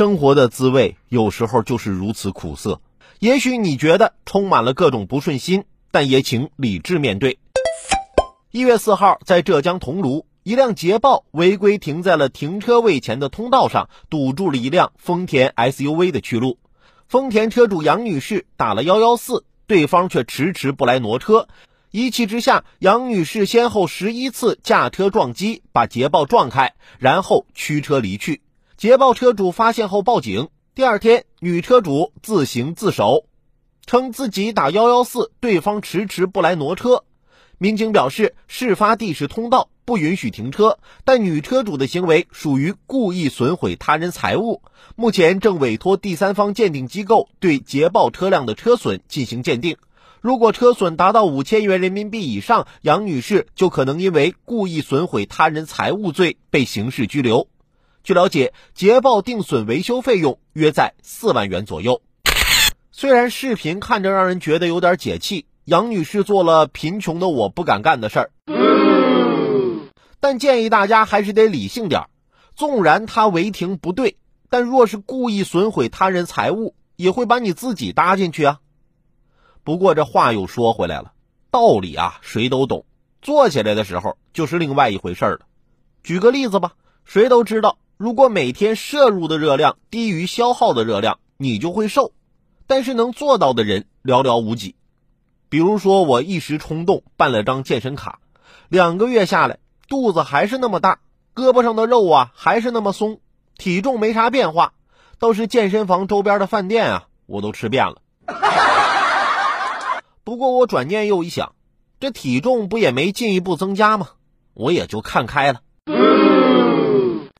生活的滋味有时候就是如此苦涩。也许你觉得充满了各种不顺心，但也请理智面对。一月四号，在浙江桐庐，一辆捷豹违规停在了停车位前的通道上，堵住了一辆丰田 SUV 的去路。丰田车主杨女士打了幺幺四，对方却迟迟不来挪车。一气之下，杨女士先后十一次驾车撞击，把捷豹撞开，然后驱车离去。捷豹车主发现后报警。第二天，女车主自行自首，称自己打幺幺四，对方迟迟不来挪车。民警表示，事发地是通道，不允许停车，但女车主的行为属于故意损毁他人财物。目前正委托第三方鉴定机构对捷豹车辆的车损进行鉴定。如果车损达到五千元人民币以上，杨女士就可能因为故意损毁他人财物罪被刑事拘留。据了解，捷豹定损维修费用约在四万元左右。虽然视频看着让人觉得有点解气，杨女士做了贫穷的我不敢干的事儿，但建议大家还是得理性点纵然她违停不对，但若是故意损毁他人财物，也会把你自己搭进去啊。不过这话又说回来了，道理啊谁都懂，做起来的时候就是另外一回事了。举个例子吧，谁都知道。如果每天摄入的热量低于消耗的热量，你就会瘦。但是能做到的人寥寥无几。比如说，我一时冲动办了张健身卡，两个月下来，肚子还是那么大，胳膊上的肉啊还是那么松，体重没啥变化，倒是健身房周边的饭店啊，我都吃遍了。不过我转念又一想，这体重不也没进一步增加吗？我也就看开了。